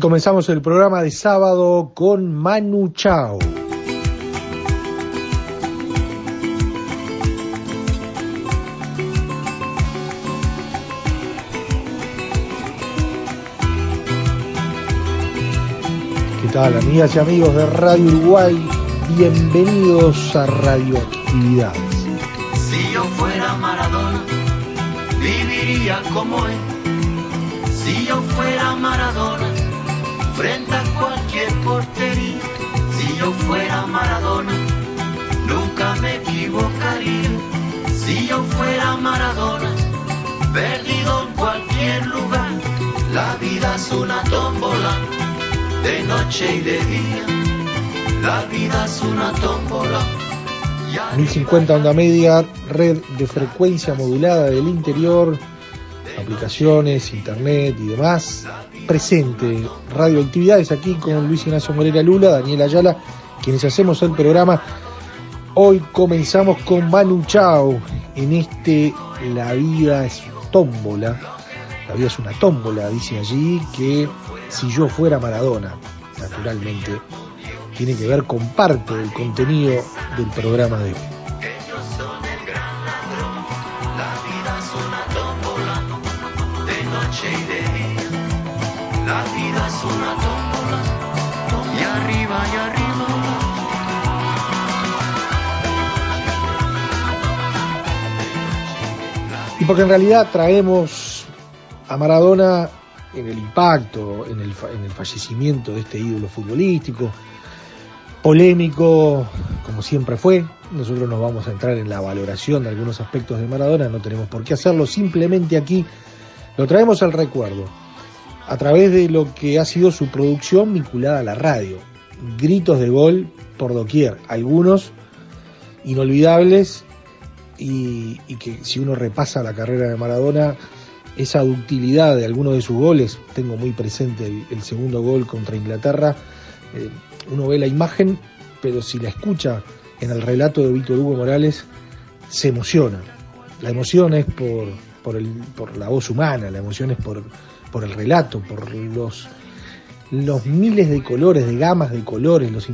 Comenzamos el programa de sábado con Manu Chao. ¿Qué tal, amigas y amigos de Radio Uruguay? Bienvenidos a Radioactividades. Si yo fuera Maradona, viviría como él. Si yo fuera Maradona, frente a cualquier portería. Si yo fuera Maradona, nunca me equivocaría. Si yo fuera Maradona, perdido en cualquier lugar. La vida es una tómbola, de noche y de día. La vida es una tómbola. 1050 onda media, red de frecuencia modulada del interior, aplicaciones, internet y demás. Presente radioactividades aquí con Luis Ignacio Morera Lula, Daniel Ayala, quienes hacemos el programa. Hoy comenzamos con Manu Chao en este La vida es tómbola. La vida es una tómbola, dice allí, que si yo fuera Maradona, naturalmente, tiene que ver con parte del contenido del programa de hoy. Y porque en realidad traemos a Maradona en el impacto, en el, en el fallecimiento de este ídolo futbolístico, polémico como siempre fue. Nosotros nos vamos a entrar en la valoración de algunos aspectos de Maradona, no tenemos por qué hacerlo, simplemente aquí lo traemos al recuerdo a través de lo que ha sido su producción vinculada a la radio. Gritos de gol por doquier, algunos inolvidables y, que si uno repasa la carrera de Maradona, esa ductilidad de algunos de sus goles, tengo muy presente el, segundo gol contra Inglaterra, eh, uno ve la imagen, pero si la escucha en el relato de Víctor Hugo Morales, se emociona. La emoción es por, por, el, por la voz humana, la emoción es por, por el relato, por los, los miles de colores, de gamas de colores, los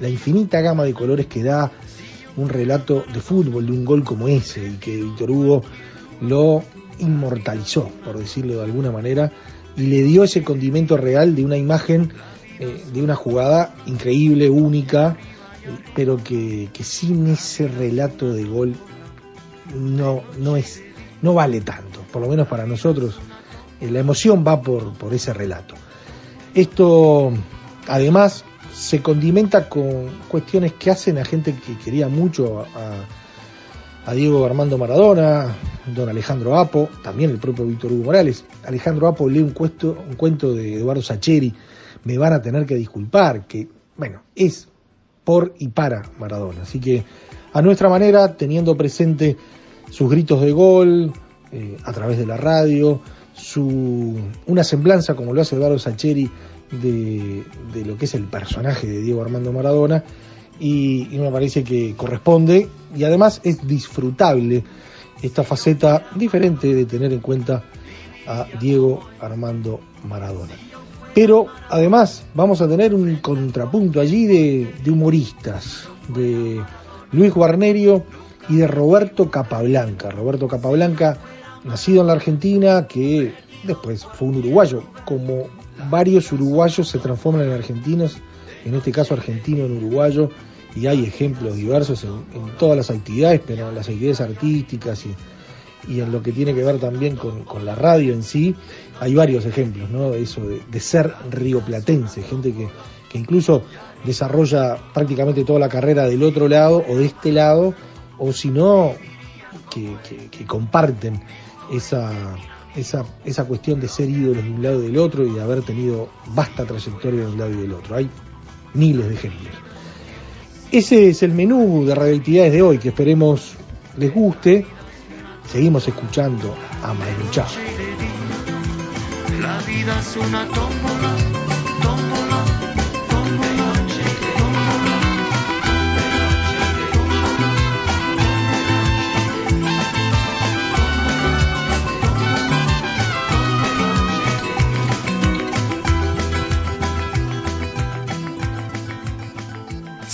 la infinita gama de colores que da un relato de fútbol, de un gol como ese, y que Víctor Hugo lo inmortalizó, por decirlo de alguna manera, y le dio ese condimento real de una imagen, eh, de una jugada increíble, única, pero que, que, sin ese relato de gol no, no, es, no vale tanto, por lo menos para nosotros eh, la emoción va por, por ese relato. Esto, además, se condimenta con cuestiones que hacen a gente que quería mucho a, Diego Armando Maradona, don Alejandro Apo, también el propio Víctor Hugo Morales. Alejandro Apo lee un, cuento, un cuento de Eduardo Sacheri, me van a tener que disculpar, que, bueno, es por y para Maradona. Así que, a nuestra manera, teniendo presente sus gritos de gol, eh, a través de la radio, su, una semblanza, como lo hace Eduardo Sacheri, de, de lo que es el personaje de Diego Armando Maradona y, me parece que corresponde y además es disfrutable esta faceta diferente de tener en cuenta a Diego Armando Maradona. Pero además vamos a tener un contrapunto allí de, de humoristas, de Luis Guarnerio y de Roberto Capablanca. Roberto Capablanca, nacido en la Argentina, que después fue un uruguayo, como varios uruguayos se transforman en argentinos, en este caso argentino en uruguayo, y hay ejemplos diversos en, todas las actividades, pero en las actividades artísticas y, en lo que tiene que ver también con, la radio en sí, hay varios ejemplos, ¿no? Eso de, de ser rioplatense, gente que, incluso desarrolla prácticamente toda la carrera del otro lado o de este lado, o si no, que comparten esa, esa, esa cuestión de ser ídolos de un lado y del otro y de haber tenido vasta trayectoria de un lado y del otro. Hay miles de ejemplos. Ese es el menú de radioactividades de hoy, que esperemos les guste. Seguimos escuchando a Manu Chao. La vida es una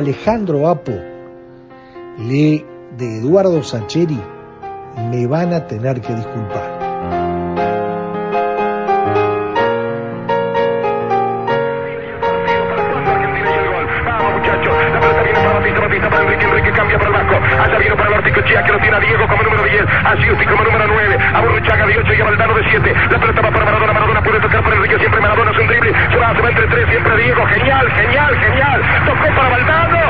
Alejandro Apo, lee de Eduardo Sacheri, me van a tener que disculpar. Diego como número 10, a Giusti como número 9, a Burruchaga de 8 y a Valdano de 7. La pelota va para Maradona es un drible, se va, se entre 3, siempre Diego, genial, genial, genial. Tocó para Valdano,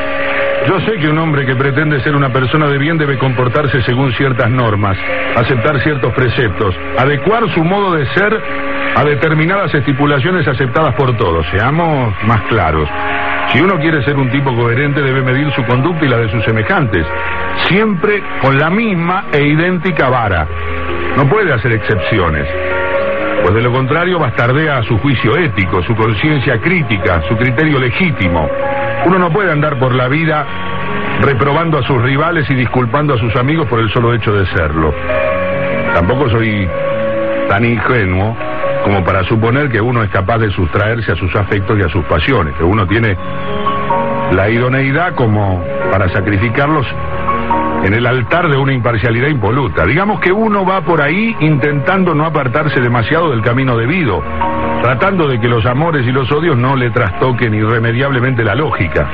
Yo sé que un hombre que pretende ser una persona de bien debe comportarse según ciertas normas, aceptar ciertos preceptos, adecuar su modo de ser a determinadas estipulaciones aceptadas por todos. Seamos más claros. Si uno quiere ser un tipo coherente debe medir su conducta y la de sus semejantes, siempre con la misma e idéntica vara. No puede hacer excepciones, pues de lo contrario bastardea su juicio ético, su conciencia crítica, su criterio legítimo. Uno no puede andar por la vida reprobando a sus rivales y disculpando a sus amigos por el solo hecho de serlo. Tampoco soy tan ingenuo como para suponer que uno es capaz de sustraerse a sus afectos y a sus pasiones, que uno tiene la idoneidad como para sacrificarlos en el altar de una imparcialidad impoluta. Digamos que uno va por ahí intentando no apartarse demasiado del camino debido, tratando de que los amores y los odios no le trastoquen irremediablemente la lógica.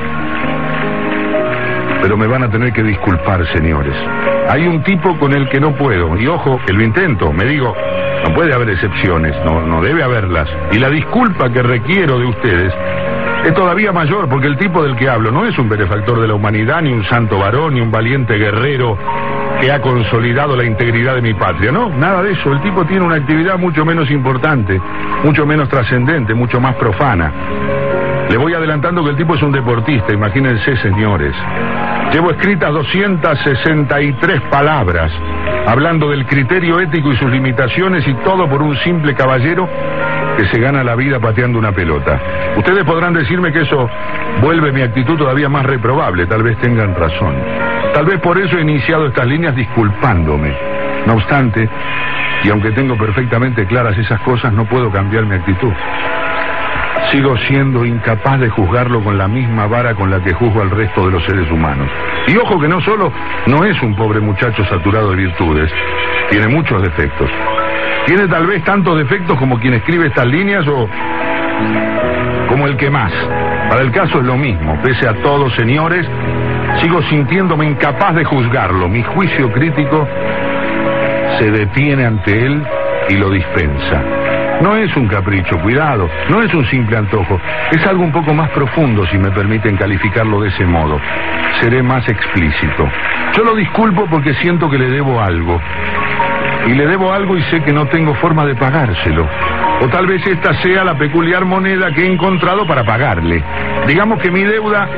Pero me van a tener que disculpar, señores. Hay un tipo con el que no puedo, y ojo, que lo intento, me digo, no puede haber excepciones, no, no debe haberlas. Y la disculpa que requiero de ustedes es todavía mayor porque el tipo del que hablo no es un benefactor de la humanidad, ni un santo varón, ni un valiente guerrero que ha consolidado la integridad de mi patria. No, nada de eso. El tipo tiene una actividad mucho menos importante, mucho menos trascendente, mucho más profana. Le voy adelantando que el tipo es un deportista, imagínense, señores. Llevo escritas 263 palabras hablando del criterio ético y sus limitaciones y todo por un simple caballero que se gana la vida pateando una pelota. Ustedes podrán decirme que eso vuelve mi actitud todavía más reprobable, tal vez tengan razón. Tal vez por eso he iniciado estas líneas disculpándome. No obstante, y aunque tengo perfectamente claras esas cosas, no puedo cambiar mi actitud. Sigo siendo incapaz de juzgarlo con la misma vara con la que juzgo al resto de los seres humanos. Y ojo que no solo no es un pobre muchacho saturado de virtudes, tiene muchos defectos. Tiene tal vez tantos defectos como quien escribe estas líneas o como el que más. Para el caso es lo mismo. Pese a todo, señores, sigo sintiéndome incapaz de juzgarlo. Mi juicio crítico se detiene ante él y lo dispensa. No es un capricho, cuidado, no es un simple antojo, es algo un poco más profundo si me permiten calificarlo de ese modo. Seré más explícito. Yo lo disculpo porque siento que le debo algo y le debo algo y sé que no tengo forma de pagárselo. O tal vez esta sea la peculiar moneda que he encontrado para pagarle. Digamos que mi deuda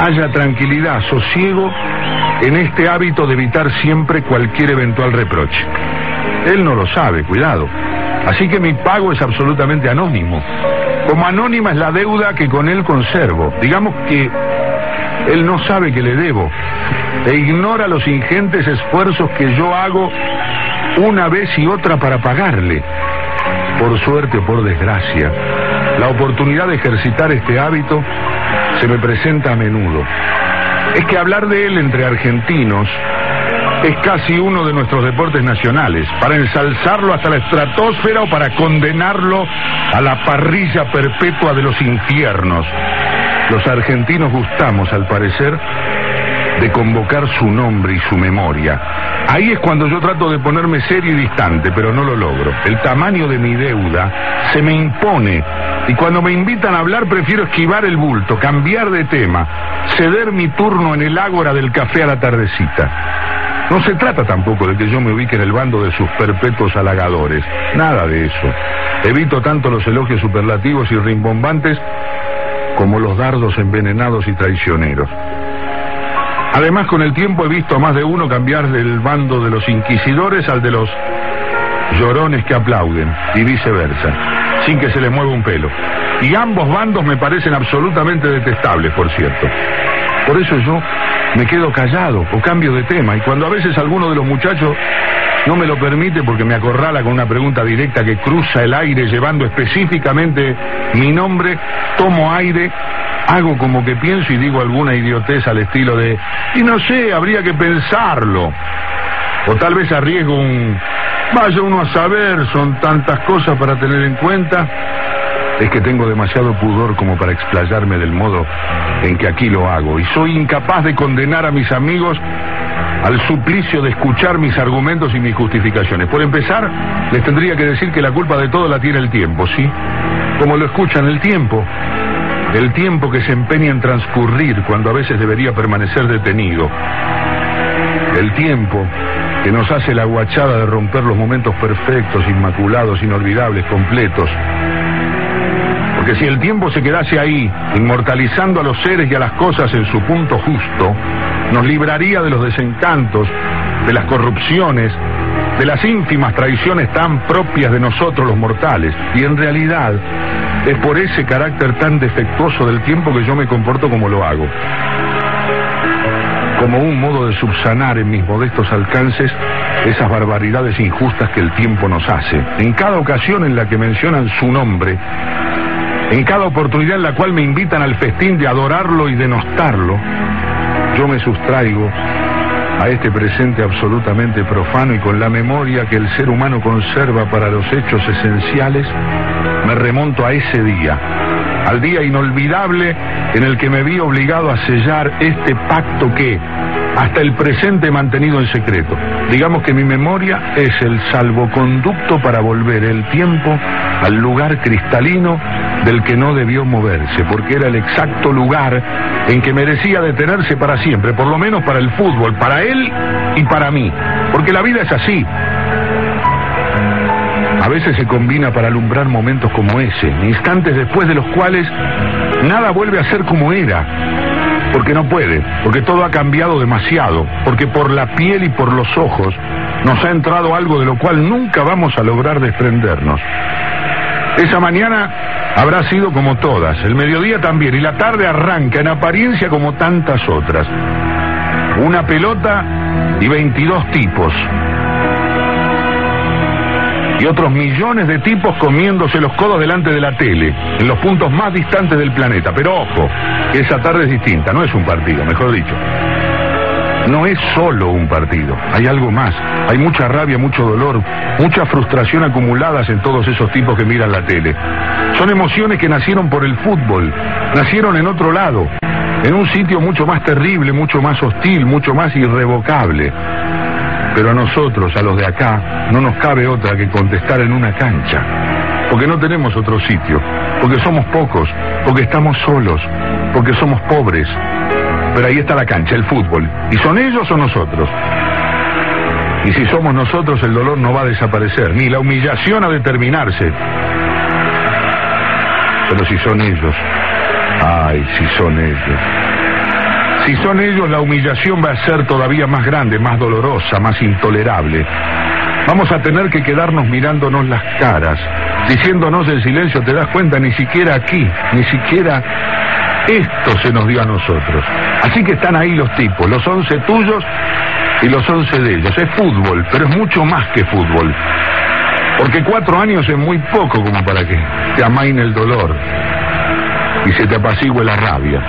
haya tranquilidad, sosiego en este hábito de evitar siempre cualquier eventual reproche. Él no lo sabe, cuidado. Así que mi pago es absolutamente anónimo. Como anónima es la deuda que con él conservo. Digamos que él no sabe que le debo e ignora los ingentes esfuerzos que yo hago una vez y otra para pagarle. Por suerte o por desgracia, la oportunidad de ejercitar este hábito se me presenta a menudo. Es que hablar de él entre argentinos es casi uno de nuestros deportes nacionales, para ensalzarlo hasta la estratosfera o para condenarlo a la parrilla perpetua de los infiernos. Los argentinos gustamos, al parecer, de convocar su nombre y su memoria. Ahí es cuando yo trato de ponerme serio y distante, pero no lo logro. El tamaño de mi deuda se me impone y cuando me invitan a hablar prefiero esquivar el bulto, cambiar de tema, ceder mi turno en el ágora del café a la tardecita. No se trata tampoco de que yo me ubique en el bando de sus perpetuos halagadores, nada de eso. Evito tanto los elogios superlativos y rimbombantes como los dardos envenenados y traicioneros. Además, con el tiempo he visto a más de uno cambiar del bando de los inquisidores al de los llorones que aplauden, y viceversa, sin que se les mueva un pelo. Y ambos bandos me parecen absolutamente detestables, por cierto. Por eso yo me quedo callado o cambio de tema, y cuando a veces alguno de los muchachos no me lo permite porque me acorrala con una pregunta directa que cruza el aire llevando específicamente mi nombre, tomo aire hago como que pienso y digo alguna idiotez al estilo de, y no sé, habría que pensarlo. O tal vez arriesgo un, vaya uno a saber, son tantas cosas para tener en cuenta. Es que tengo demasiado pudor como para explayarme del modo en que aquí lo hago. Y soy incapaz de condenar a mis amigos al suplicio de escuchar mis argumentos y mis justificaciones. Por empezar, les tendría que decir que la culpa de todo la tiene el tiempo, ¿sí? Como lo escuchan el tiempo, el tiempo que se empeña en transcurrir cuando a veces debería permanecer detenido, el tiempo que nos hace la guachada de romper los momentos perfectos, inmaculados, inolvidables, completos. Porque si el tiempo se quedase ahí, inmortalizando a los seres y a las cosas en su punto justo, nos libraría de los desencantos, de las corrupciones, de las ínfimas traiciones tan propias de nosotros los mortales. Y en realidad, es por ese carácter tan defectuoso del tiempo que yo me comporto como lo hago. Como un modo de subsanar en mis modestos alcances esas barbaridades injustas que el tiempo nos hace. En cada ocasión en la que mencionan su nombre, En cada oportunidad en la cual me invitan al festín de adorarlo y denostarlo, yo me sustraigo a este presente absolutamente profano y con la memoria que el ser humano conserva para los hechos esenciales, me remonto a ese día, al día inolvidable en el que me vi obligado a sellar este pacto que, hasta el presente mantenido en secreto. Digamos que mi memoria es el salvoconducto para volver el tiempo al lugar cristalino del que no debió moverse, porque era el exacto lugar en que merecía detenerse para siempre, por lo menos para el fútbol, para él y para mí, porque la vida es así. A veces se combina para alumbrar momentos como ese, instantes después de los cuales nada vuelve a ser como era, porque no puede, porque todo ha cambiado demasiado, porque por la piel y por los ojos nos ha entrado algo de lo cual nunca vamos a lograr desprendernos. Esa mañana habrá sido como todas, el mediodía también, y la tarde arranca en apariencia como tantas otras. Una pelota y 22 tipos. Y otros millones de tipos comiéndose los codos delante de la tele, en los puntos más distantes del planeta. Pero ojo, esa tarde es distinta, no es un partido, mejor dicho. No es solo un partido, hay algo más. Hay mucha rabia, mucho dolor, mucha frustración acumuladas en todos esos tipos que miran la tele. Son emociones que nacieron por el fútbol, nacieron en otro lado, en un sitio mucho más terrible, mucho más hostil, mucho más irrevocable. Pero a nosotros, a los de acá, no nos cabe otra que contestar en una cancha. Porque no tenemos otro sitio, porque somos pocos, porque estamos solos, porque somos pobres. Pero ahí está la cancha, el fútbol. ¿Y son ellos o nosotros? Y si somos nosotros, el dolor no va a desaparecer, ni la humillación a determinarse. Pero si son ellos, ay, si son ellos. Si son ellos, la humillación va a ser todavía más grande, más dolorosa, más intolerable. Vamos a tener que quedarnos mirándonos las caras, diciéndonos en silencio, te das cuenta, ni siquiera aquí, ni siquiera esto se nos dio a nosotros. Así que están ahí los tipos, los once tuyos y los once de ellos. Es fútbol, pero es mucho más que fútbol. Porque cuatro años es muy poco como para que te amaine el dolor y se te apacigüe la rabia.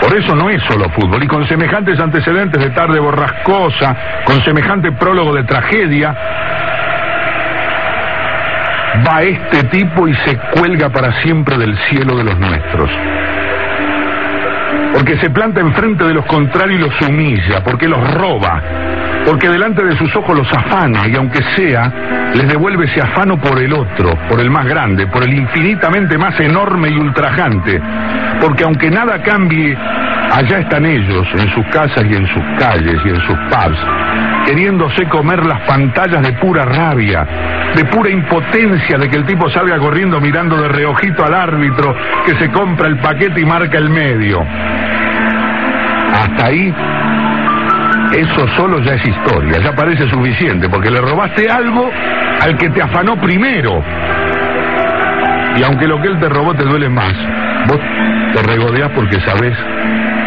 Por eso no es solo fútbol. Y con semejantes antecedentes de tarde borrascosa, con semejante prólogo de tragedia, va este tipo y se cuelga para siempre del cielo de los nuestros. Porque se planta enfrente de los contrarios y los humilla, porque los roba, porque delante de sus ojos los afana y aunque sea, les devuelve ese afano por el otro, por el más grande, por el infinitamente más enorme y ultrajante, porque aunque nada cambie, allá están ellos, en sus casas y en sus calles y en sus pubs, queriéndose comer las pantallas de pura rabia, de pura impotencia de que el tipo salga corriendo mirando de reojito al árbitro que se compra el paquete y marca el medio. Hasta ahí eso solo ya es historia, ya parece suficiente, porque le robaste algo al que te afanó primero. Y aunque lo que él te robó te duele más, vos te regodeás porque sabés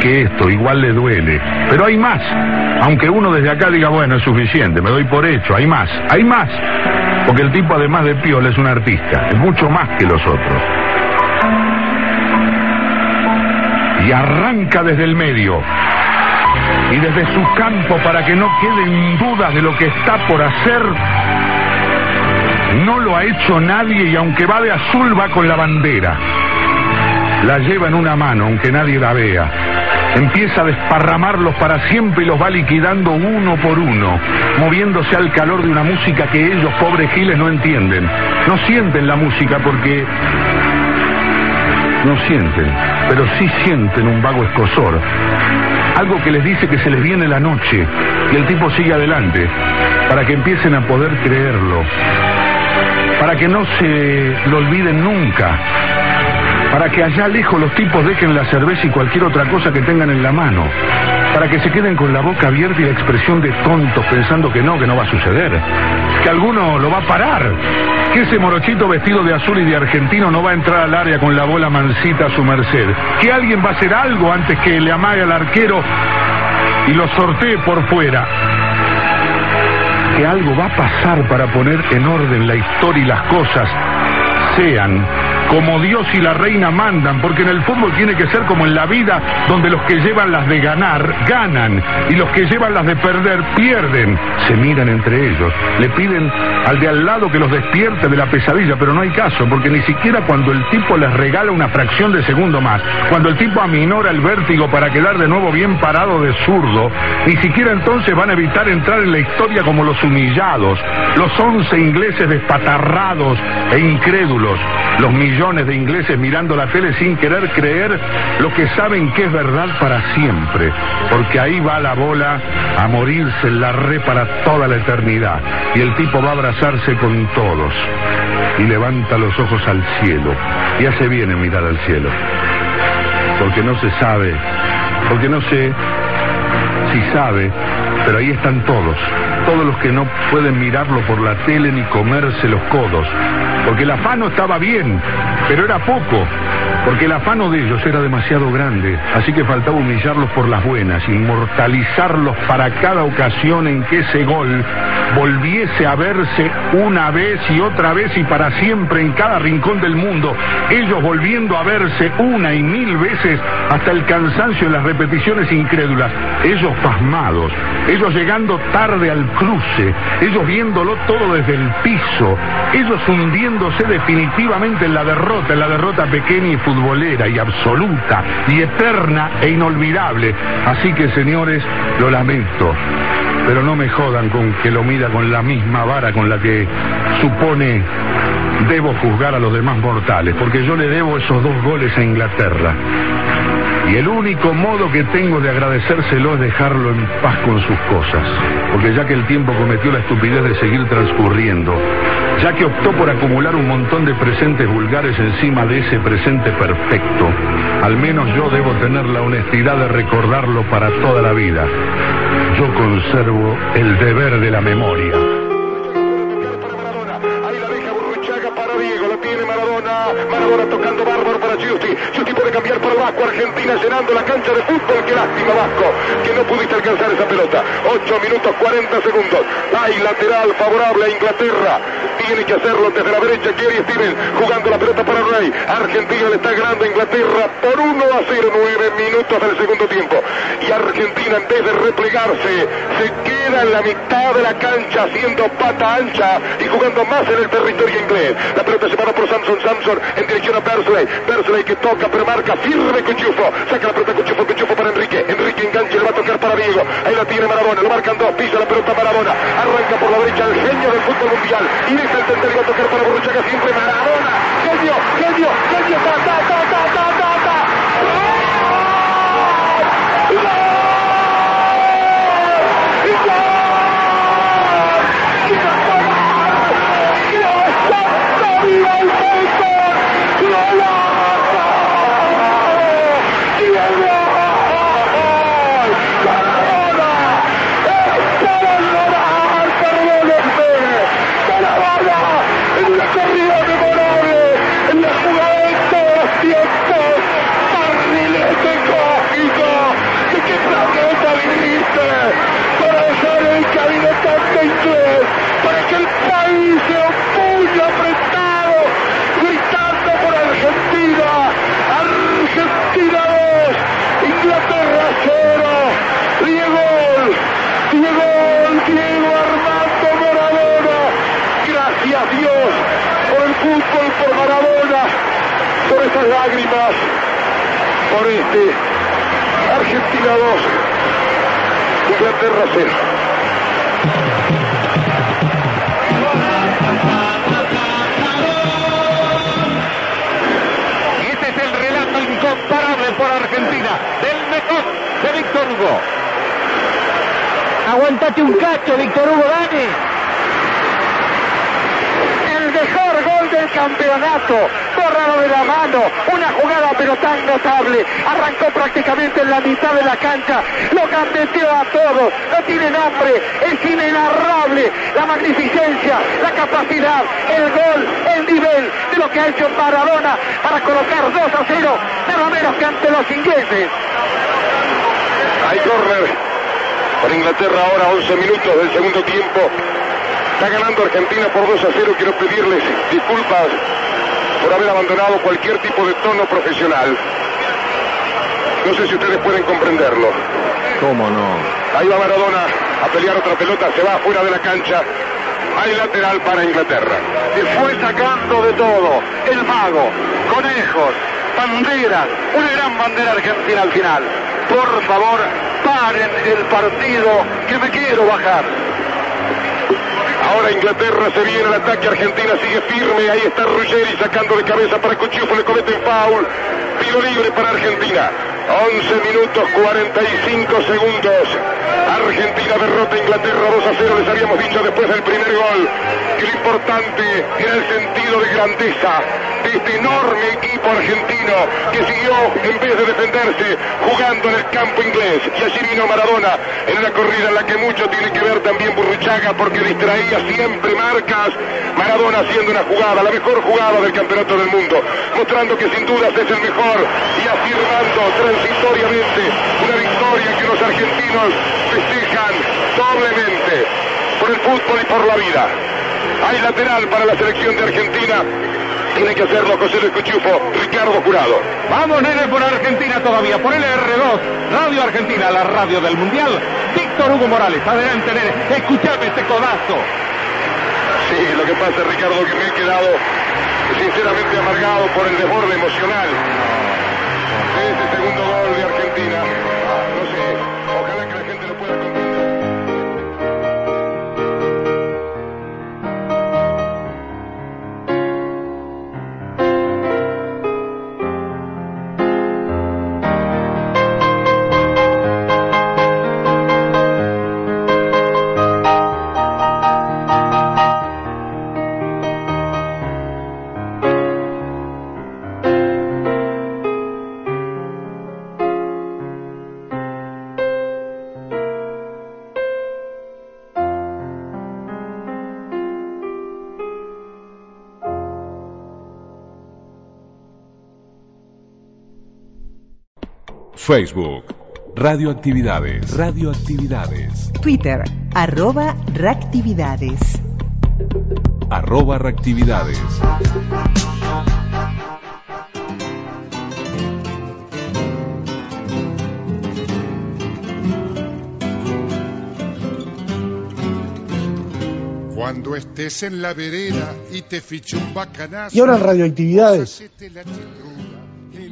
que esto igual le duele. Pero hay más. Aunque uno desde acá diga, bueno, es suficiente, me doy por hecho, hay más, hay más. Porque el tipo además de piola es un artista, es mucho más que los otros. Y arranca desde el medio y desde su campo para que no queden dudas de lo que está por hacer. No lo ha hecho nadie y aunque va de azul va con la bandera. La lleva en una mano aunque nadie la vea. Empieza a desparramarlos para siempre y los va liquidando uno por uno, moviéndose al calor de una música que ellos, pobres giles, no entienden. No sienten la música porque no sienten, pero sí sienten un vago escosor. Algo que les dice que se les viene la noche y el tipo sigue adelante para que empiecen a poder creerlo, para que no se lo olviden nunca, para que allá lejos los tipos dejen la cerveza y cualquier otra cosa que tengan en la mano, para que se queden con la boca abierta y la expresión de tontos pensando que no, que no va a suceder, que alguno lo va a parar, que ese morochito vestido de azul y de argentino no va a entrar al área con la bola mansita a su merced, que alguien va a hacer algo antes que le amague al arquero y lo sortee por fuera. Que algo va a pasar para poner en orden la historia y las cosas, sean como Dios y la reina mandan, porque en el fútbol tiene que ser como en la vida, donde los que llevan las de ganar, ganan, y los que llevan las de perder, pierden. Se miran entre ellos, le piden al de al lado que los despierte de la pesadilla, pero no hay caso, porque ni siquiera cuando el tipo les regala una fracción de segundo más, cuando el tipo aminora el vértigo para quedar de nuevo bien parado de zurdo, ni siquiera entonces van a evitar entrar en la historia como los humillados, los once ingleses despatarrados e incrédulos, los millones de ingleses mirando la tele sin querer creer lo que saben que es verdad para siempre, porque ahí va la bola a morirse en la re para toda la eternidad, y el tipo va a abrazarse con todos, y levanta los ojos al cielo, y hace bien en mirar al cielo, porque no se sabe, porque no sé si sabe, pero ahí están todos, todos los que no pueden mirarlo por la tele ni comerse los codos, porque el afano estaba bien, pero era poco, porque el afano de ellos era demasiado grande, así que faltaba humillarlos por las buenas, inmortalizarlos para cada ocasión en que ese gol volviese a verse una vez y otra vez y para siempre en cada rincón del mundo, ellos volviendo a verse una y mil veces hasta el cansancio en las repeticiones incrédulas, ellos pasmados, ellos llegando tarde al cruce, ellos viéndolo todo desde el piso, ellos hundiéndose definitivamente en la derrota, en la derrota pequeña y futbolera y absoluta y eterna e inolvidable. Así que señores, lo lamento, pero no me jodan con que lo mida con la misma vara con la que supone debo juzgar a los demás mortales, porque yo le debo esos dos goles a Inglaterra. Y el único modo que tengo de agradecérselo es dejarlo en paz con sus cosas. Porque ya que el tiempo cometió la estupidez de seguir transcurriendo, ya que optó por acumular un montón de presentes vulgares encima de ese presente perfecto, al menos yo debo tener la honestidad de recordarlo para toda la vida. Yo conservo el deber de la memoria. Diego, tiene Maradona, Maradona tocando bárbaro para Giusti, Giusti puede cambiar para Vasco, Argentina llenando la cancha de fútbol, qué lástima Vasco, que no pudiste alcanzar esa pelota, 8 minutos 40 segundos, hay lateral favorable a Inglaterra, tiene que hacerlo desde la derecha, Gary Steven jugando la pelota para Rey, Argentina le está ganando a Inglaterra por 1 a 0, 9 minutos del segundo tiempo, y Argentina en vez de replegarse, se queda en la mitad de la cancha haciendo pata ancha y jugando más en el territorio inglés. La pelota para por Samson, Samson en dirección a Bersley, Bersley que toca pero marca firme Cuchufo, saca la pelota Cuchufo, Cuchufo para Enrique, Enrique engancha, le va a tocar para Diego, ahí la tiene Maradona, lo marcan dos, pisa la pelota Maradona, arranca por la derecha el genio del fútbol mundial, y deja el centro va a tocar para Borruchaga siempre Maradona, genio, genio, genio, ta, ta, ta, Diego Armando Maradona, gracias Dios por el fútbol, por Maradona, por esas lágrimas, por este Argentina 2. Inglaterra cero. Y este es el relato incomparable por Argentina del mejor de Víctor Hugo. Aguantate un cacho, Víctor Hugo, dale. El mejor gol del campeonato. Bórralo de la mano. Una jugada pero tan notable. Arrancó prácticamente en la mitad de la cancha. Lo gambeteó a todos. No tiene nombre. Es inenarrable. La magnificencia, la capacidad, el gol, el nivel de lo que ha hecho Maradona para colocar 2 a 0. Nada menos que ante los ingleses. Hay corner para Inglaterra ahora 11 minutos del segundo tiempo. Está ganando Argentina por 2 a 0. Quiero pedirles disculpas por haber abandonado cualquier tipo de tono profesional. No sé si ustedes pueden comprenderlo. ¿Cómo no? Ahí va Maradona a pelear otra pelota, se va fuera de la cancha. Hay lateral para Inglaterra. Se fue sacando de todo. El mago, conejos, banderas. Una gran bandera argentina al final. Por favor, paren el partido que me quiero bajar. Ahora Inglaterra se viene al ataque, Argentina sigue firme, ahí está Ruggeri sacando de cabeza para Cuchufo, le cometen foul, tiro libre para Argentina. 11 minutos 45 segundos. Argentina derrota a Inglaterra 2 a 0, les habíamos dicho después del primer gol. Que lo importante era el sentido de grandeza de este enorme equipo argentino que siguió, en vez de defenderse, jugando en el campo inglés. Y allí vino Maradona en una corrida en la que mucho tiene que ver también Burruchaga porque distraía siempre marcas. Maradona haciendo una jugada, la mejor jugada del campeonato del mundo, mostrando que sin dudas es el mejor y afirmando transitoriamente una victoria que los argentinos festejan doblemente por el fútbol y por la vida. Hay lateral para la selección de Argentina. Tiene que hacerlo José Luis Cuchufo, Ricardo Jurado. Vamos, nene, por Argentina todavía, por LR2, Radio Argentina, la radio del Mundial. Víctor Hugo Morales, adelante, nene, escuchame este codazo. Sí, lo que pasa, Ricardo, que me he quedado sinceramente amargado por el desborde emocional ese segundo gol Facebook, Radioactividades, Radioactividades, Twitter, arroba reactividades. arroba reactividades. Cuando estés en la vereda y te fiche un bacanazo. Y ahora en Radioactividades.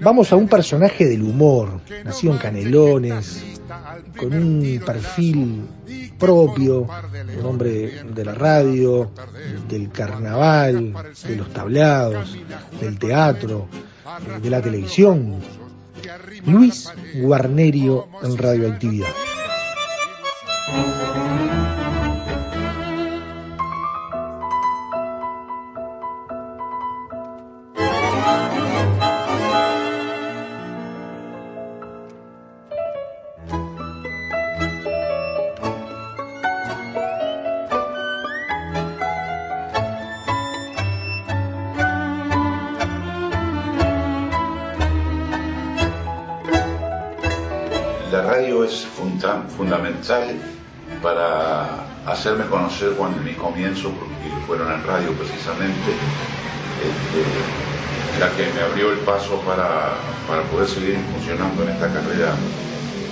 Vamos a un personaje del humor, nacido en Canelones, con un perfil propio, un hombre de la radio, del carnaval, de los tablados, del teatro, de la televisión. Luis Guarnerio en Radioactividad. Para hacerme conocer cuando mis comienzos, porque fueron en radio precisamente, este, la que me abrió el paso para, para poder seguir funcionando en esta carrera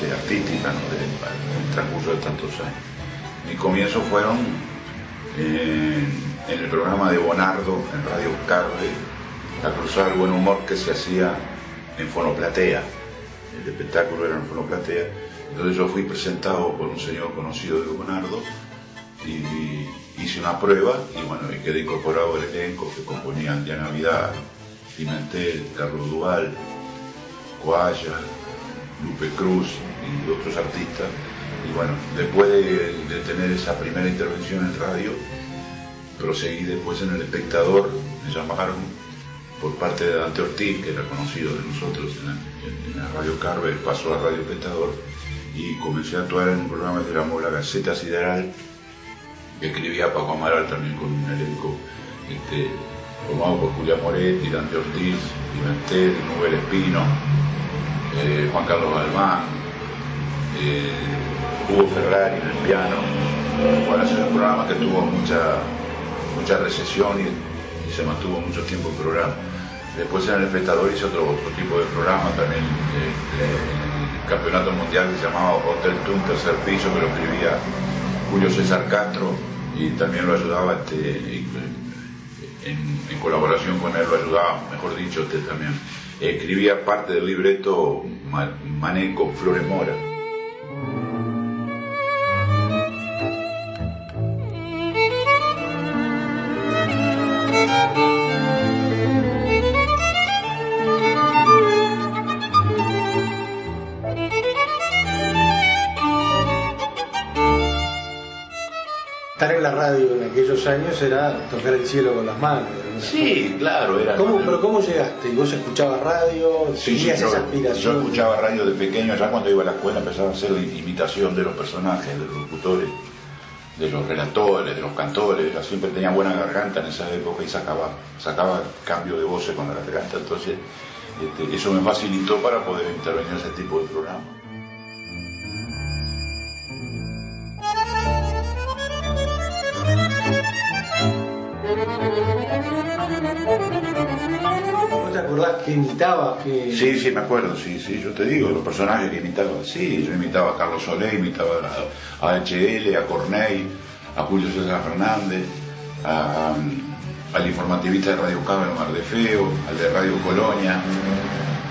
de artística en el transcurso de tantos años. Mis comienzos fueron en, en el programa de Bonardo en Radio Carve, la cruzada del buen humor que se hacía en Fonoplatea el espectáculo era en Fonoplatea. Entonces yo fui presentado por un señor conocido de Leonardo y, hice una prueba y bueno, y quedé incorporado al elenco que componían ya Navidad, Pimentel, Carlos Duval, Coalla, Lupe Cruz y otros artistas. Y bueno, después de, tener esa primera intervención en radio, proseguí después en El Espectador, me llamaron por parte de Dante Ortiz, que era conocido de nosotros en la, en la Radio Carver, pasó a Radio Espectador y comencé a actuar en un programa que llamó La Gaceta Sideral, que escribía Paco Amaral también con un elenco este, formado por Julián Moretti, Dante Ortiz, Pimentel, Nubel Espino, eh, Juan Carlos Galván, eh, Hugo Ferrari en el piano, para hacer un programa que tuvo mucha, mucha recesión y, se mantuvo mucho tiempo el programa. Después en el espectador hice otro, otro tipo de programa también, eh, campeonato mundial que se llamaba Hotel Tun, tercer piso, que lo escribía Julio César Castro y también lo ayudaba este, en, colaboración con él, lo ayudaba, mejor dicho, este también. Escribía parte del libreto Ma- Maneco Flores Mora. Estar en la radio en aquellos años era tocar el cielo con las manos. Sí, claro, era. ¿Cómo, pero ¿cómo llegaste? ¿Vos escuchabas radio? Sí, sí, ¿Tenías yo, esa yo aspiración? escuchaba radio de pequeño, ya cuando iba a la escuela empezaba a hacer imitación de los personajes, de los locutores, de los relatores, de los cantores, yo siempre tenía buena garganta en esa época y sacaba, sacaba cambio de voces con la garganta, entonces este, eso me facilitó para poder intervenir en ese tipo de programas. ¿Vos te acordás que imitabas? Que... Sí, sí, me acuerdo, sí, sí, yo te digo, los personajes que imitaba, sí, yo imitaba a Carlos Solé, imitaba a, HL, a Corney, a Julio César Fernández, al informativista de Radio de Mar de Feo, al de Radio Colonia,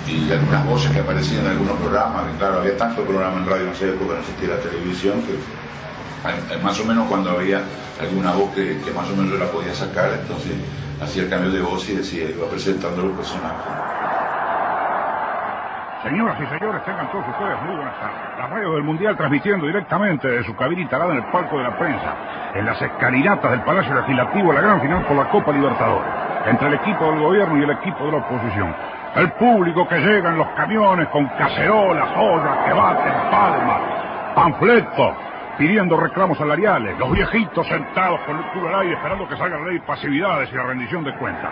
y algunas voces que aparecían en algunos programas, que claro, había tantos programas en radio en esa época, no existía la televisión, que más o menos cuando había alguna voz que, que más o menos yo la podía sacar, entonces hacía el cambio de voz y decía, iba presentando los personajes. Señoras y señores, tengan todos ustedes muy buenas tardes. La radio del Mundial transmitiendo directamente de su cabina instalada en el palco de la prensa, en las escalinatas del Palacio Legislativo, la gran final por la Copa Libertadores, entre el equipo del gobierno y el equipo de la oposición. El público que llega en los camiones con cacerolas, ollas, que baten, palmas, panfletos, pidiendo reclamos salariales, los viejitos sentados con el culo al aire esperando que salga la ley de pasividades y la rendición de cuentas.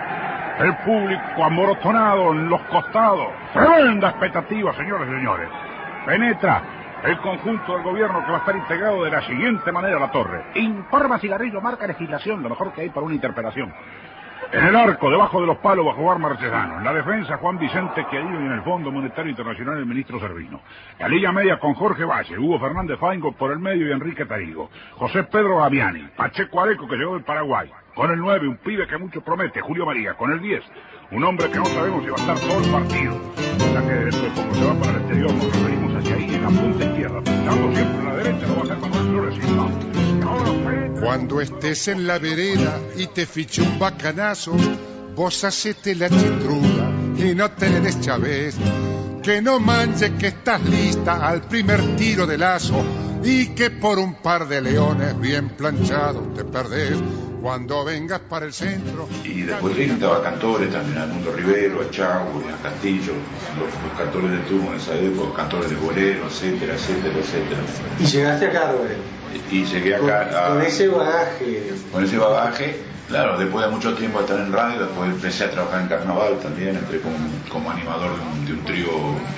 El público amorotonado en los costados. Tremenda expectativa, señores y señores. Penetra el conjunto del gobierno que va a estar integrado de la siguiente manera a la torre. Informa cigarrillo, marca legislación, lo mejor que hay para una interpelación. En el arco, debajo de los palos, bajo jugar Marchesano. En la defensa, Juan Vicente Querido y en el Fondo Monetario Internacional, el ministro Servino. La Liga Media con Jorge Valle, Hugo Fernández Faingo por el medio y Enrique Tarigo. José Pedro Gaviani, Pacheco Areco que llegó del Paraguay. Con el 9, un pibe que mucho promete, Julio María. Con el 10, un hombre que no sabemos si va a estar todo el partido. Sea que dentro de poco se va para el exterior, Cuando estés en la vereda y te fiche un bacanazo, vos hacete la chitruda y no te le des chavés. Que no manches que estás lista al primer tiro de lazo y que por un par de leones bien planchados te perdés. Cuando vengas para el centro. Y después le invitaba a cantores también, a Mundo Rivero, a Chau, a Castillo, los, los cantores de turno en esa época, cantores de bolero, etcétera, etcétera, etcétera. Y llegaste a Carver. Y llegué Con, acá a- con ese bagaje. con ese bagaje, claro, después de mucho tiempo de estar en radio, después empecé a trabajar en carnaval también, entré como, como animador de un, de un trío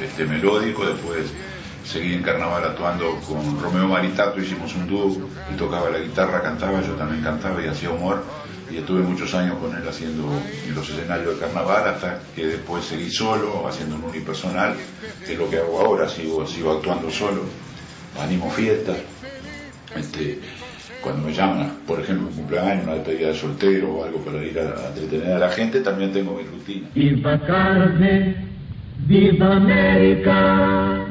este, melódico, después seguí en carnaval actuando con Romeo Maritato, hicimos un dúo, y tocaba la guitarra, cantaba, yo también cantaba y hacía humor, y estuve muchos años con él haciendo en los escenarios de carnaval, hasta que después seguí solo, haciendo un unipersonal, que es lo que hago ahora, sigo, sigo actuando solo, animo fiestas, este, cuando me llaman, por ejemplo, un cumpleaños, una despedida de soltero o algo para ir a, entretener a la gente, también tengo mi rutina. Viva viva América,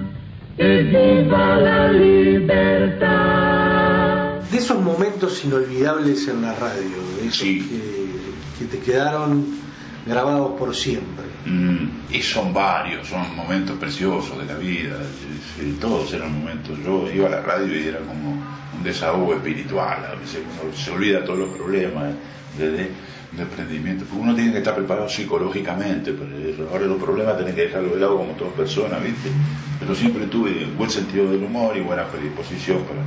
viva la libertad. De esos momentos inolvidables en la radio, de esos que, que te quedaron grabados por siempre. Mm, y son varios, son momentos preciosos de la vida, todos eran momentos. Yo iba a la radio y era como un desahogo espiritual, a veces uno se olvida todos los problemas de, emprendimiento, porque uno tiene que estar preparado psicológicamente, eso. ahora los problemas tenés que dejarlos de lado como todas personas, ¿viste? Pero siempre tuve buen sentido del humor y buena predisposición para...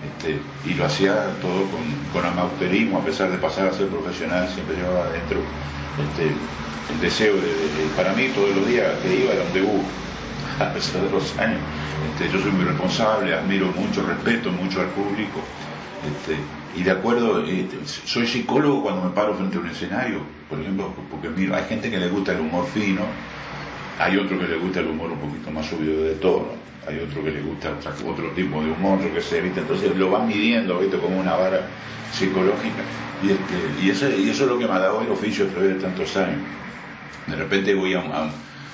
Este, y lo hacía todo con, amauterismo, a pesar de pasar a ser profesional, siempre llevaba adentro este, el deseo de, de- de- para mí todos los días que iba era un debut a pesar de los años este, yo soy muy responsable admiro mucho respeto mucho al público Este, y de acuerdo, este, soy psicólogo cuando me paro frente a un escenario, por ejemplo, porque mira, hay gente que le gusta el humor fino, hay otro que le gusta el humor un poquito más subido de tono, hay otro que le gusta otro tipo de humor, yo qué sé, ¿viste? entonces lo van midiendo, ¿viste? como una vara psicológica, y, este, y, ese- y eso es lo que me ha dado el oficio través de tantos años. De repente voy a un, a-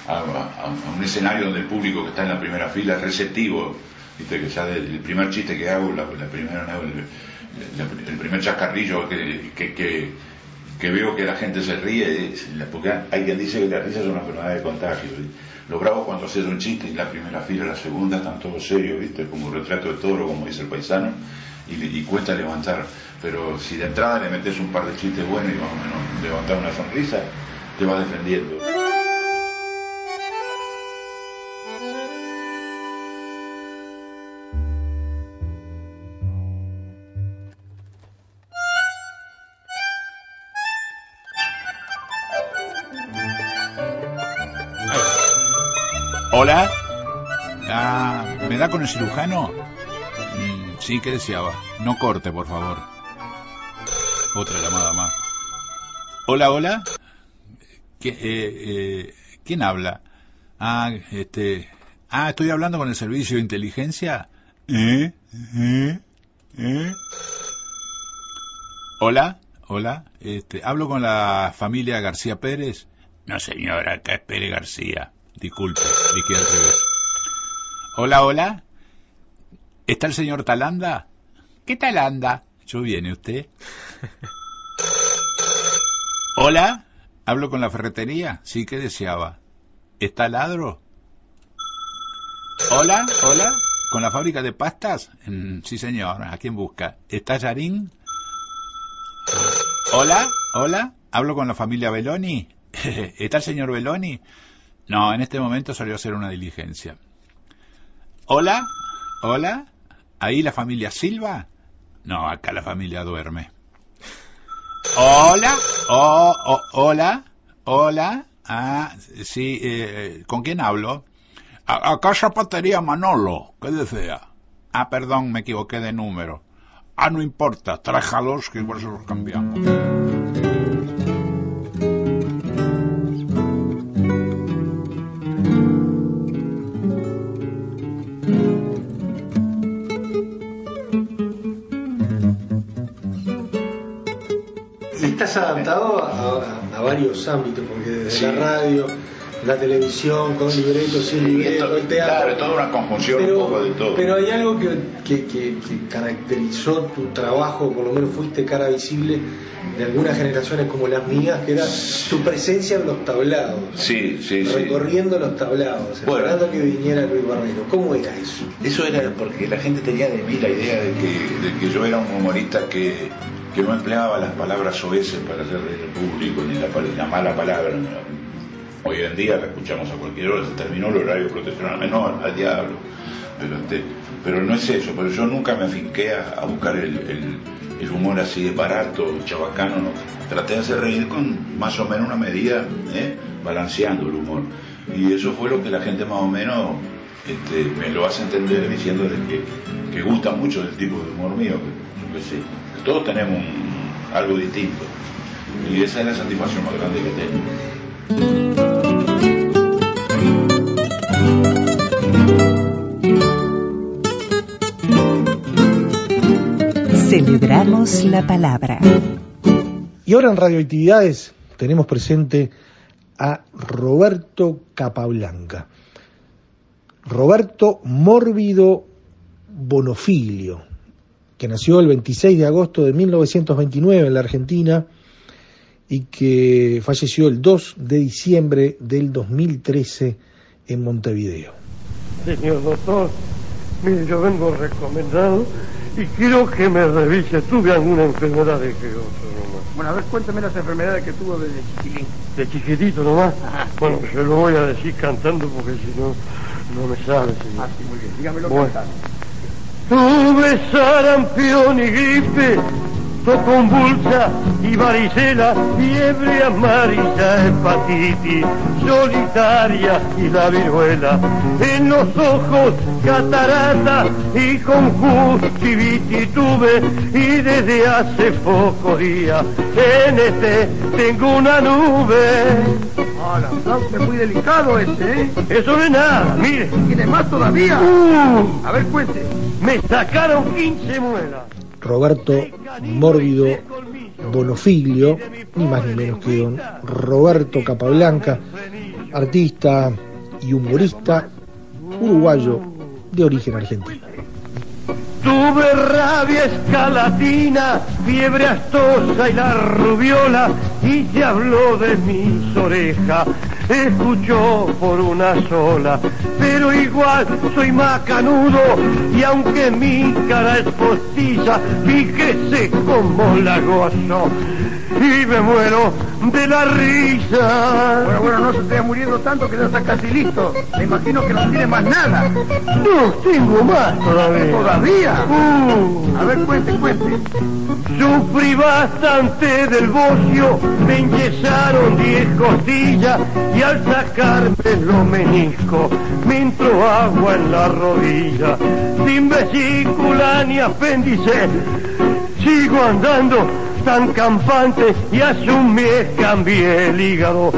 a un escenario donde el público que está en la primera fila es receptivo, ¿viste? que ya del el primer chiste que hago, la, primera, el, el primer chascarrillo que, que, que, veo que la gente se ríe, porque hay quien dice que la risa es una enfermedad de contagio. ¿viste? Lo bravo cuando haces un chiste y la primera fila, la segunda, están todos serios, ¿viste? como retrato de toro, como dice el paisano, y, y cuesta levantar. Pero si de entrada le metes un par de chistes buenos y más o menos levantar una sonrisa, te va defendiendo. Hola. Ah, ¿me da con el cirujano? Mm, sí, ¿qué deseaba? No corte, por favor. Otra llamada más. Hola, hola. ¿Qué, eh, eh, ¿Quién habla? Ah, este... Ah, estoy hablando con el servicio de inteligencia. ¿Eh? ¿Eh? ¿Eh? Hola, hola. Este, hablo con la familia García Pérez. No, señora, acá es Pérez García. Disculpe, dije al revés. Hola, hola. ¿Está el señor Talanda? ¿Qué Talanda? Yo viene usted. Hola, hablo con la ferretería. Sí, ¿qué deseaba? ¿Está ladro? Hola, hola, con la fábrica de pastas. Mm, sí, señor. ¿A quién busca? ¿Está Yarín? Hola, hola, hablo con la familia Beloni. ¿Está el señor Beloni? No, en este momento salió a hacer una diligencia. Hola, hola, ahí la familia Silva. No, acá la familia duerme. Hola, oh, oh, hola, hola. Ah, sí, eh, ¿con quién hablo? A- acá zapatería Manolo, ¿qué desea? Ah, perdón, me equivoqué de número. Ah, no importa, trájalos que por eso los cambiamos. Adaptado a, a- a varios ámbitos, porque desde Sí. la radio, la televisión, con libretos, sin libreto, el teatro. Claro, toda una conjunción un poco de todo. Pero hay algo que, que- que- que caracterizó tu trabajo, por lo menos fuiste cara visible de algunas generaciones como las mías, que era tu presencia en los tablados, Sí, sí, sí. recorriendo los tablados, Bueno. esperando que viniera Luis Barrero. ¿Cómo era eso? Eso era porque la gente tenía de mí la idea de que, de que yo era un humorista que, que no empleaba las palabras soeces para hacer reír público, ni la, la mala palabra. Hoy en día la escuchamos a cualquier hora, se terminó el horario profesional menor, al diablo. Pero, este, pero no es eso, pero yo nunca me finqué a, buscar el, humor así de barato, chabacano, no. traté de hacer reír con más o menos una medida, ¿eh? balanceando el humor. Y eso fue lo que la gente más o menos este, me lo hace entender diciendo que, que gusta mucho del tipo de humor mío, que, yo qué sé, todos tenemos un- algo distinto. Y esa es la satisfacción más grande que tengo. Celebramos la palabra. Y ahora en Radioactividades tenemos presente a Roberto Capablanca. Roberto Mórbido Bonofilio, que nació el 26 de agosto de 1929 en la Argentina y que falleció el 2 de diciembre del 2013 en Montevideo. Señor doctor, mire, yo vengo recomendado y quiero que me revise. Tuve alguna enfermedad de que otro nomás. Bueno, a ver, cuéntame las enfermedades que tuvo desde chiquilín. De chiquitito nomás. Bueno, se lo voy a decir cantando porque si no, no me sale, señor. Ah, sí, muy bien. Dígamelo Bueno. cantando. Tuve sarampión y gripe convulsa y varicela, fiebre amarilla, hepatitis, solitaria y la viruela. En los ojos catarata y conjuntivitis tuve y desde hace pocos días en este tengo una nube. Ah, flauta es muy delicado este, ¿eh? Eso no es nada, mire. ¿Tiene más todavía? Uh, A ver, cuente. Me sacaron 15 muelas. Roberto Mórbido Bonofilio, ni más ni menos que don Roberto Capablanca, artista y humorista uruguayo de origen argentino. Tuve rabia escalatina, fiebre astosa y la rubiola, y se habló de mis orejas, escuchó por una sola, pero igual soy macanudo, y aunque mi cara es postiza, fíjese cómo la gozo, y me muero de la risa. Bueno, bueno, no se esté muriendo tanto que ya está casi listo. Me imagino que no tiene más nada. No, tengo más todavía. ¿Todavía? A ver, cuente, cuente. Sufrí bastante del bocio, me enyesaron diez costillas y al sacarme los meniscos me entró agua en la rodilla. Sin vesícula ni apéndice, sigo andando tan campante y hace un mes cambié el hígado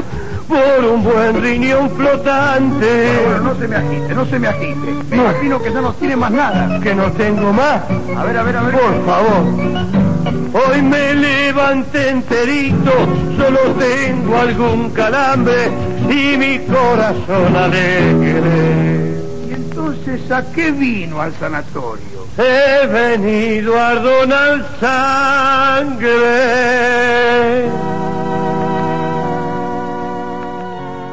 por un buen riñón flotante. Bueno, bueno, no se me agite, no se me agite. Me imagino que ya no tiene más nada. Que no tengo más. A ver, a ver, a ver. Por favor. Hoy me levanté enterito, solo tengo algún calambre y mi corazón alegre. ¿Y entonces a qué vino al sanatorio? He venido a donar sangre.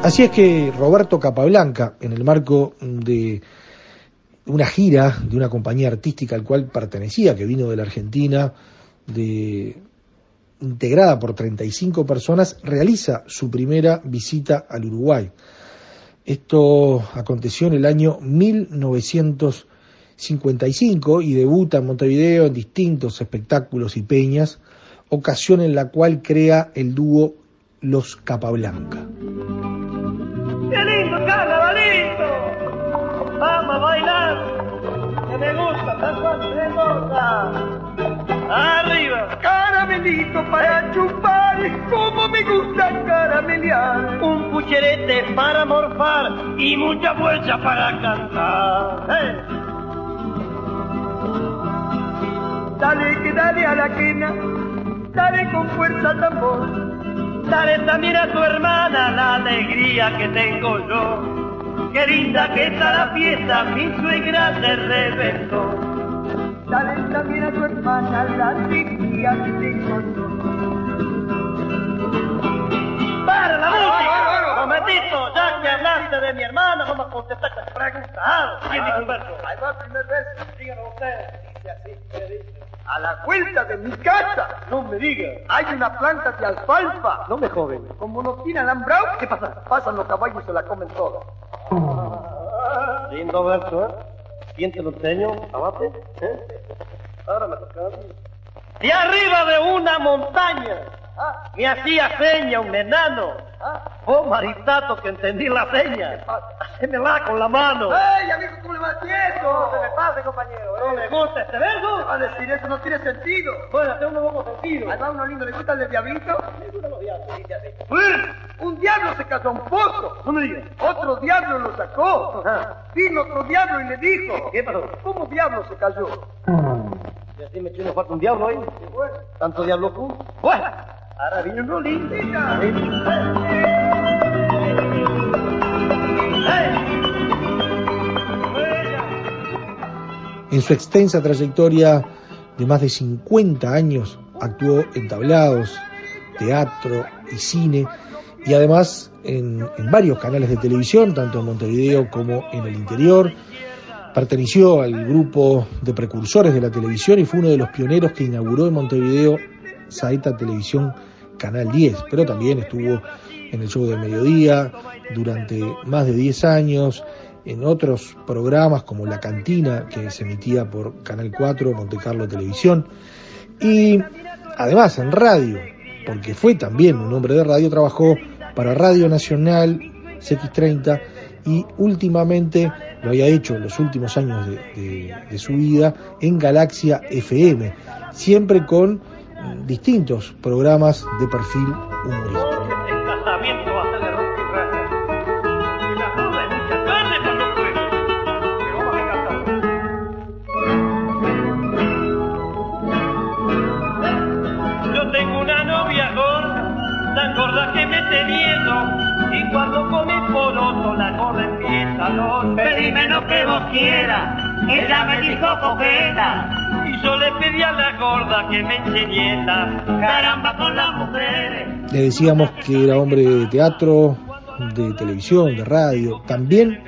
Así es que Roberto Capablanca, en el marco de una gira de una compañía artística al cual pertenecía, que vino de la Argentina, de, integrada por 35 personas, realiza su primera visita al Uruguay. Esto aconteció en el año 1955 y debuta en Montevideo en distintos espectáculos y peñas, ocasión en la cual crea el dúo Los Capablanca. ¡Qué lindo carnavalito! Vamos a bailar, que me gusta tanto hermosa. Arriba. Caramelito para chupar, como me gusta caramelear. Un pucherete para morfar y mucha fuerza para cantar. ¡Eh! Dale que dale a la quena, dale con fuerza tambor. Dale también a tu hermana la alegría que tengo yo. Qué linda que está la fiesta, mi suegra se reventó. Dale también a tu hermana la alegría que tengo yo. ¡Para la música! Momentito, ya que hablaste de mi hermana, vamos a contestar con preguntas. ¿Quién dijo un verso? Ahí va el primer. Díganos ustedes. Dice así, ¿qué dice? A la vuelta de mi casa No me diga. hay una planta de alfalfa. No me joven. Como no tiene alambrado, ¿qué pasa? Pasan los caballos y se la comen toda. Lindo verso, ¿eh? ¿Quién te lo enseñó? ¿Abate? ¿Eh? Ahora me toca. De arriba de una montaña me hacía seña un enano. Oh, Maritato, que entendí la seña. Hacémela con la mano. ¡Ey, amigo, cómo le va a No se me pase, compañero. No me gusta este verso. Va a decir eso, no tiene sentido. Bueno, tengo un nuevo sentido. Va uno lindo, ¿le gusta el de diablito? Me gustan los diablos. Un diablo se casó a un pozo. No me digas. Otro diablo lo sacó. Vino otro diablo y le dijo. ¿Qué pasó? ¿Cómo diablo se cayó? Y así me chino falta un diablo ahí. Tanto diablo junto. Bueno, En su extensa trayectoria de más de 50 años actuó en tablados, teatro y cine y además en, en varios canales de televisión, tanto en Montevideo como en el interior. Perteneció al grupo de precursores de la televisión y fue uno de los pioneros que inauguró en Montevideo Saeta Televisión Canal 10, pero también estuvo en el show de mediodía durante más de 10 años, en otros programas como La Cantina, que se emitía por Canal 4, Monte Carlo Televisión, y además en radio, porque fue también un hombre de radio, trabajó para Radio Nacional, CX30 y últimamente lo había hecho en los últimos años de, su vida en Galaxia FM, siempre con distintos programas de perfil humorístico. El casamiento va a ser de rock y raya. Y la joda es mucha carne para los pueblos. Pero vamos a cantar. Yo tengo una novia gorda, tan gorda que me teniendo. Y cuando come poroto, la gorda empieza a los Pedime lo que vos quieras, ella me dijo coqueta. Yo le pedí a la gorda que me enseñara. Caramba con las mujeres. Le decíamos que era hombre de teatro, de televisión, de radio. También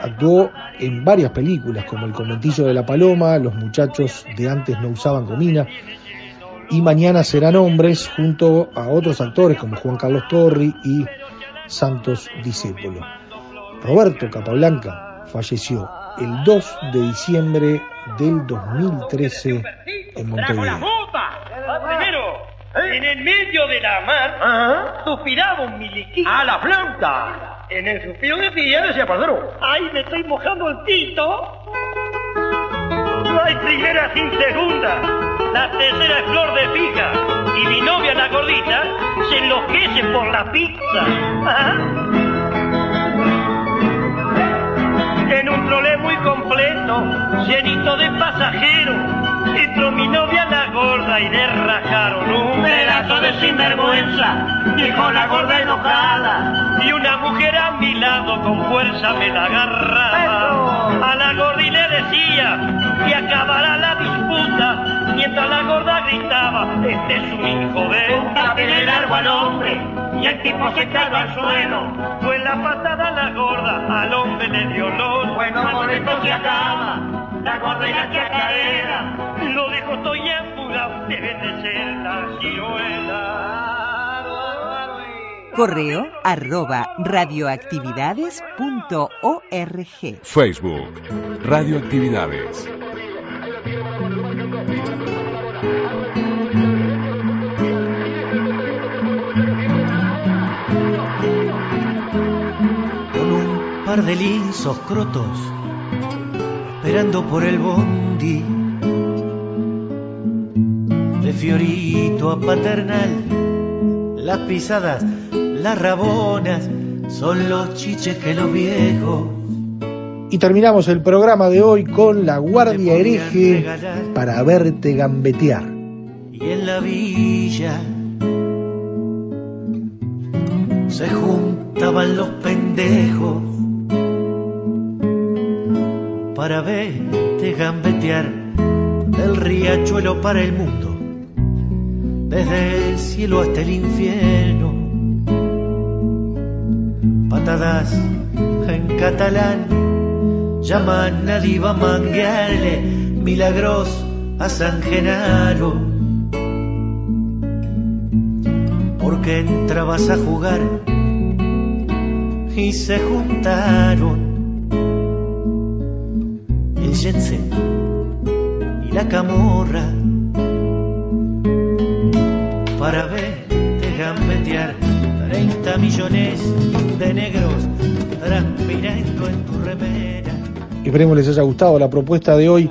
actuó en varias películas como El conventillo de la paloma, Los muchachos de antes no usaban comina y Mañana serán hombres junto a otros actores como Juan Carlos Torri y Santos Discépolo. Roberto Capablanca falleció el 2 de diciembre del 2013 en Montevideo. Ah, Primero, en el medio de la mar, suspiraba un miliquí. ¡A la flauta! En el suspiro decía, decía Padrón. ¡Ay, me estoy mojando el pito! No hay primera sin segunda. La tercera es flor de fija. Y mi novia, la gordita, se enloquece por la pizza. ¿Ah? En un trole muy completo, llenito de pasajeros, entró mi novia la gorda y le rajaron un Pedazo de sinvergüenza, dijo la gorda enojada. y una mujer a mi lado con fuerza me la agarraba. A la gorda y le decía que acabará la disputa, mientras la gorda gritaba, este es un hijo de... Tapele largo al hombre y el tipo se cayó al suelo. Fue la patada la gorda, al hombre le dio los... Bueno, con esto se acaba la gorda y la chacarera. Lo dijo, estoy apurado, deben de ser la ciruela. Correo arroba radioactividades.org. Facebook, Radioactividades. De lisos crotos, esperando por el bondi. De Fiorito a Paternal, las pisadas, las rabonas, son los chiches que los viejos. Y terminamos el programa de hoy con La Guardia Hereje para verte gambetear. Y en la villa se juntaban los pendejos para verte gambetear del riachuelo para el mundo, desde el cielo hasta el infierno. Patadas en catalán llaman a Diva manguearle milagros a San Genaro. Porque entrabas a jugar y se juntaron y la camorra para verte gambetear 30 millones de negros transpirando en tu remera. Esperemos les haya gustado la propuesta de hoy,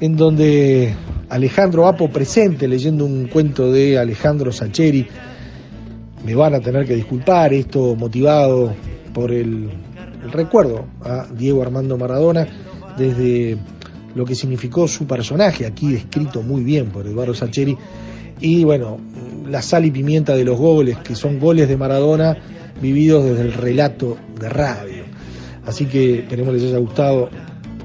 en donde Alejandro Apo presente leyendo un cuento de Alejandro Sacheri. Me van a tener que disculpar, esto motivado por el recuerdo a Diego Armando Maradona desde lo que significó su personaje, aquí descrito muy bien por Eduardo Sacheri, y bueno, la sal y pimienta de los goles, que son goles de Maradona vividos desde el relato de radio. Así que esperemos les haya gustado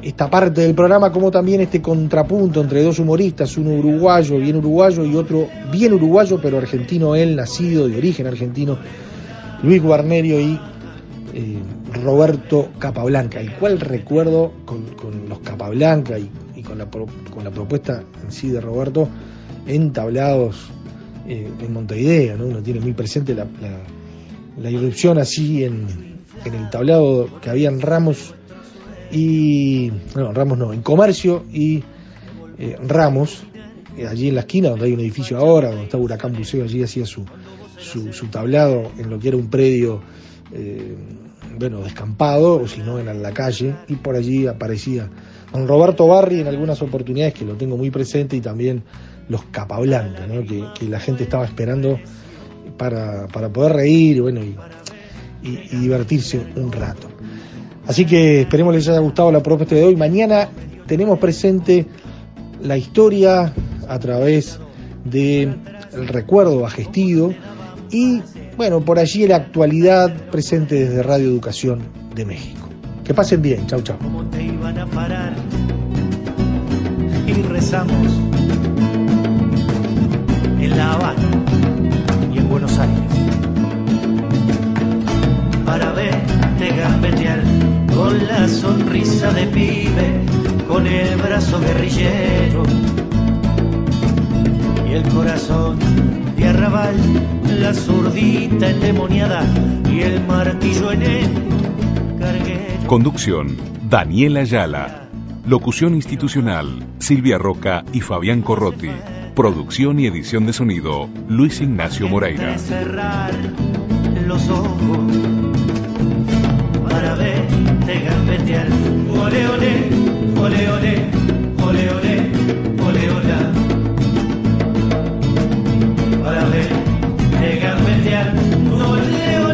esta parte del programa, como también este contrapunto entre dos humoristas, uno uruguayo, bien uruguayo, y otro bien uruguayo, pero argentino él, nacido de origen argentino, Luis Guarnerio y eh, Roberto Capablanca, el cual recuerdo con, los Capablanca y, con, la propuesta en sí de Roberto, entablados eh, en Montevideo, ¿no? uno tiene muy presente la, la- la irrupción así en, el tablado que había en Ramos y no, Ramos no, en Comercio y eh, Ramos eh, allí en la esquina donde hay un edificio ahora, donde está Huracán Buceo, allí hacía su tablado en lo que era un predio, eh, bueno, descampado, o si no, en la calle, y por allí aparecía don Roberto Barri en algunas oportunidades, que lo tengo muy presente, y también los Capablanca, ¿no? que, la gente estaba esperando para, para poder reír bueno, y, y- y divertirse un rato. Así que esperemos les haya gustado la propuesta de hoy. Mañana tenemos presente la historia a través del recuerdo a Gestido y, bueno, por allí la actualidad presente desde Radio Educación de México. Que pasen bien. Chau, chau. cómo te iban a parar y rezamos en La Habana y en Buenos Aires para verte gambetear con la sonrisa de pibe, con el brazo guerrillero y el corazón de arrabal, la zurdita endemoniada y el martillo en el carguero. Conducción, Daniela Ayala. Locución institucional, Silvia Roca y Fabián Corrotti. Producción y edición de sonido, Luis Ignacio Moreira. cerrar los ojos para verte gambetear. Ole, ole, ole, ole, gambetear. Ole, ole,